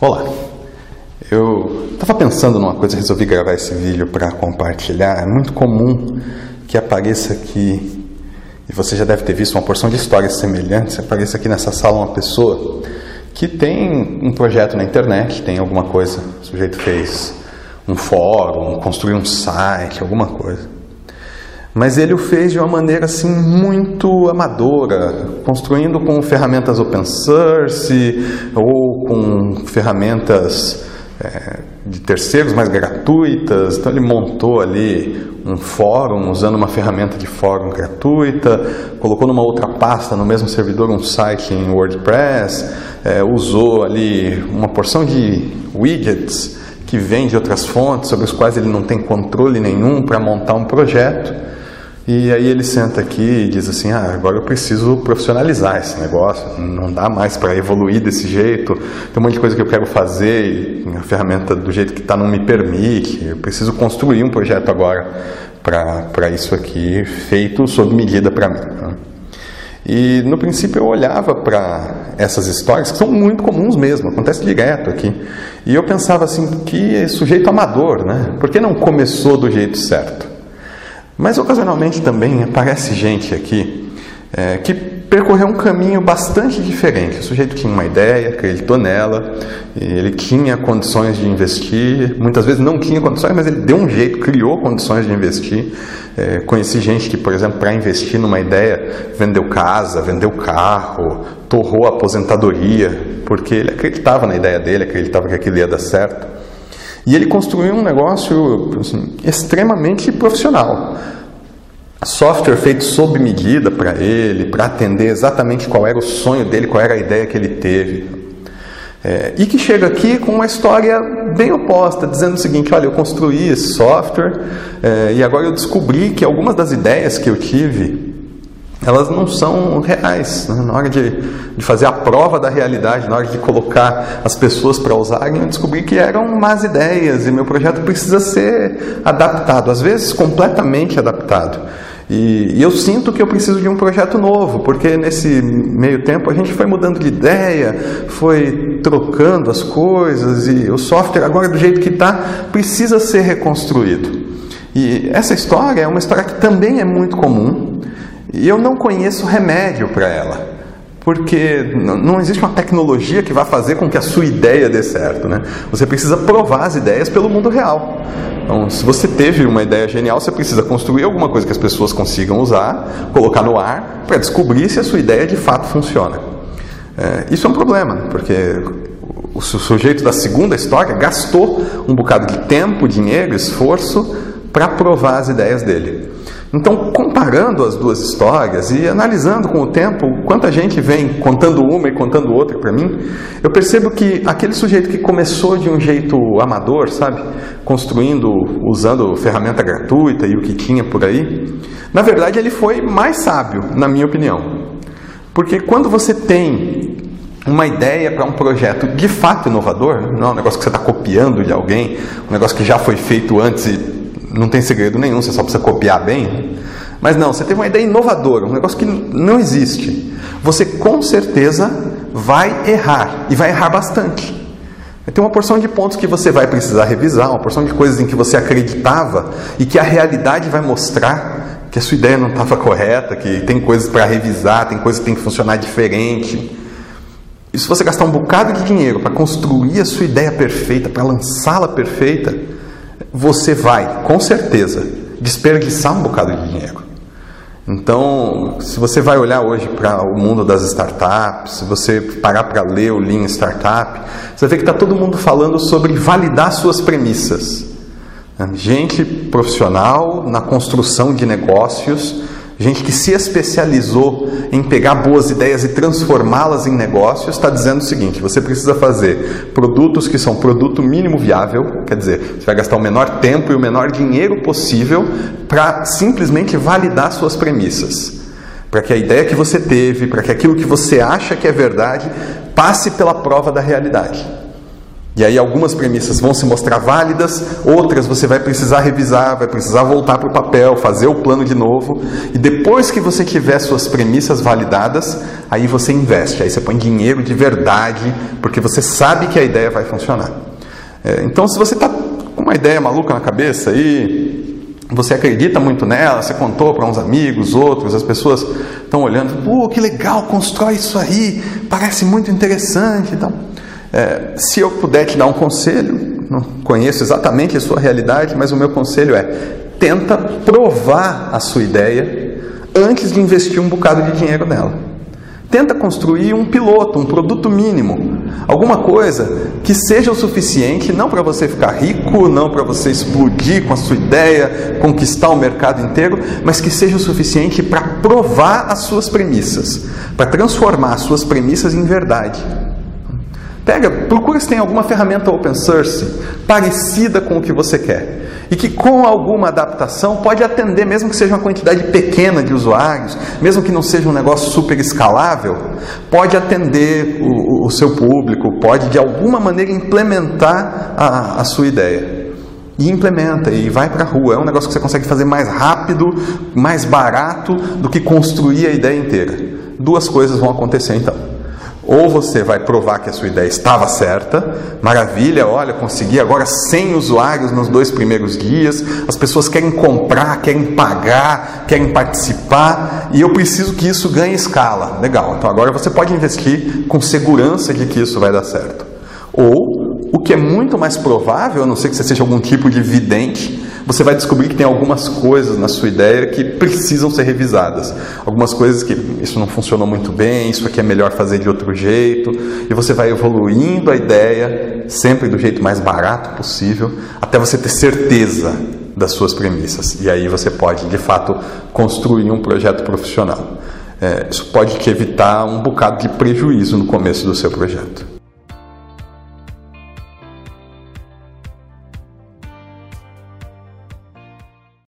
Olá, eu estava pensando numa coisa, resolvi gravar esse vídeo para compartilhar. É muito comum que apareça aqui, e você já deve ter visto uma porção de histórias semelhantes, apareça aqui nessa sala uma pessoa que tem um projeto na internet, tem alguma coisa, o sujeito fez um fórum, construiu um site, alguma coisa. Mas ele o fez de uma maneira assim muito amadora, construindo com ferramentas open source ou com ferramentas é, de terceiros mais gratuitas. Então ele montou ali um fórum usando uma ferramenta de fórum gratuita, colocou numa outra pasta no mesmo servidor um site em WordPress, é, usou ali uma porção de widgets que vem de outras fontes sobre os quais ele não tem controle nenhum para montar um projeto. E aí ele senta aqui e diz assim: ah, agora eu preciso profissionalizar esse negócio, não dá mais para evoluir desse jeito, tem um monte de coisa que eu quero fazer e a ferramenta do jeito que está não me permite, eu preciso construir um projeto agora para isso aqui, feito sob medida para mim. E no princípio eu olhava para essas histórias, que são muito comuns mesmo, acontece direto aqui, e eu pensava assim: que sujeito amador, né? Por que não começou do jeito certo? Mas ocasionalmente também aparece gente aqui é, que percorreu um caminho bastante diferente. O sujeito tinha uma ideia, acreditou nela, ele tinha condições de investir. Muitas vezes não tinha condições, mas ele deu um jeito, criou condições de investir. É, conheci gente que, por exemplo, para investir numa ideia, vendeu casa, vendeu carro, torrou a aposentadoria, porque ele acreditava na ideia dele, acreditava que aquilo ia dar certo. E ele construiu um negócio assim, extremamente profissional. Software feito sob medida para ele, para atender exatamente qual era o sonho dele, qual era a ideia que ele teve. É, e que chega aqui com uma história bem oposta, dizendo o seguinte: olha, eu construí esse software é, e agora eu descobri que algumas das ideias que eu tive elas não são reais. Né? Na hora de, de, fazer a prova da realidade, na hora de colocar as pessoas para usarem, eu descobri que eram más ideias e meu projeto precisa ser adaptado, às vezes completamente adaptado. E, e, eu sinto que eu preciso de um projeto novo, porque nesse meio tempo a gente foi mudando de ideia, foi trocando as coisas e o software, agora do jeito que está, precisa ser reconstruído. E essa história é uma história que também é muito comum. E eu não conheço remédio para ela, porque não existe uma tecnologia que vá fazer com que a sua ideia dê certo. Né? Você precisa provar as ideias pelo mundo real. Então, se você teve uma ideia genial, você precisa construir alguma coisa que as pessoas consigam usar, colocar no ar, para descobrir se a sua ideia de fato funciona. É, isso é um problema, porque o sujeito da segunda história gastou um bocado de tempo, dinheiro, esforço para provar as ideias dele. Então, comparando as duas histórias e analisando com o tempo quanta gente vem contando uma e contando outra para mim, eu percebo que aquele sujeito que começou de um jeito amador, sabe, construindo, usando ferramenta gratuita e o que tinha por aí, na verdade ele foi mais sábio, na minha opinião. Porque quando você tem uma ideia para um projeto de fato inovador, não é um negócio que você está copiando de alguém, um negócio que já foi feito antes e não tem segredo nenhum, você só precisa copiar bem. Mas não, você teve uma ideia inovadora, um negócio que não existe. Você com certeza vai errar e vai errar bastante. Tem uma porção de pontos que você vai precisar revisar, uma porção de coisas em que você acreditava e que a realidade vai mostrar que a sua ideia não estava correta, que tem coisas para revisar, tem coisas que tem que funcionar diferente. E se você gastar um bocado de dinheiro para construir a sua ideia perfeita, para lançá-la perfeita, você vai, com certeza, desperdiçar um bocado de dinheiro. Então, se você vai olhar hoje para o mundo das startups, se você parar para ler o Lean Startup, você vê que está todo mundo falando sobre validar suas premissas. Gente profissional na construção de negócios gente que se especializou em pegar boas ideias e transformá-las em negócios, está dizendo o seguinte: você precisa fazer produtos que são produto mínimo viável, quer dizer, você vai gastar o menor tempo e o menor dinheiro possível para simplesmente validar suas premissas. Para que a ideia que você teve, para que aquilo que você acha que é verdade, passe pela prova da realidade. E aí algumas premissas vão se mostrar válidas, outras você vai precisar revisar, vai precisar voltar para o papel, fazer o plano de novo. E depois que você tiver suas premissas validadas, aí você investe, aí você põe dinheiro de verdade, porque você sabe que a ideia vai funcionar. É, então, se você está com uma ideia maluca na cabeça e você acredita muito nela, você contou para uns amigos, outros, as pessoas estão olhando, pô, que legal, constrói isso aí, parece muito interessante. Então, é, se eu puder te dar um conselho, não conheço exatamente a sua realidade, mas o meu conselho é: tenta provar a sua ideia antes de investir um bocado de dinheiro nela. Tenta construir um piloto, um produto mínimo, alguma coisa que seja o suficiente, não para você ficar rico, não para você explodir com a sua ideia, conquistar o mercado inteiro, mas que seja o suficiente para provar as suas premissas, para transformar as suas premissas em verdade. Pega, procura se tem alguma ferramenta open source parecida com o que você quer e que com alguma adaptação pode atender, mesmo que seja uma quantidade pequena de usuários, mesmo que não seja um negócio super escalável, pode atender o, o seu público, pode de alguma maneira implementar a, a sua ideia. E implementa e vai para a rua. É um negócio que você consegue fazer mais rápido, mais barato do que construir a ideia inteira. Duas coisas vão acontecer então. Ou você vai provar que a sua ideia estava certa, maravilha, olha, consegui agora 100 usuários nos dois primeiros dias, as pessoas querem comprar, querem pagar, querem participar, e eu preciso que isso ganhe escala. Legal, então agora você pode investir com segurança de que isso vai dar certo. Ou, o que é muito mais provável, a não ser que você seja algum tipo de vidente, você vai descobrir que tem algumas coisas na sua ideia que precisam ser revisadas. Algumas coisas que isso não funcionou muito bem, isso aqui é melhor fazer de outro jeito. E você vai evoluindo a ideia, sempre do jeito mais barato possível, até você ter certeza das suas premissas. E aí você pode, de fato, construir um projeto profissional. É, isso pode te evitar um bocado de prejuízo no começo do seu projeto.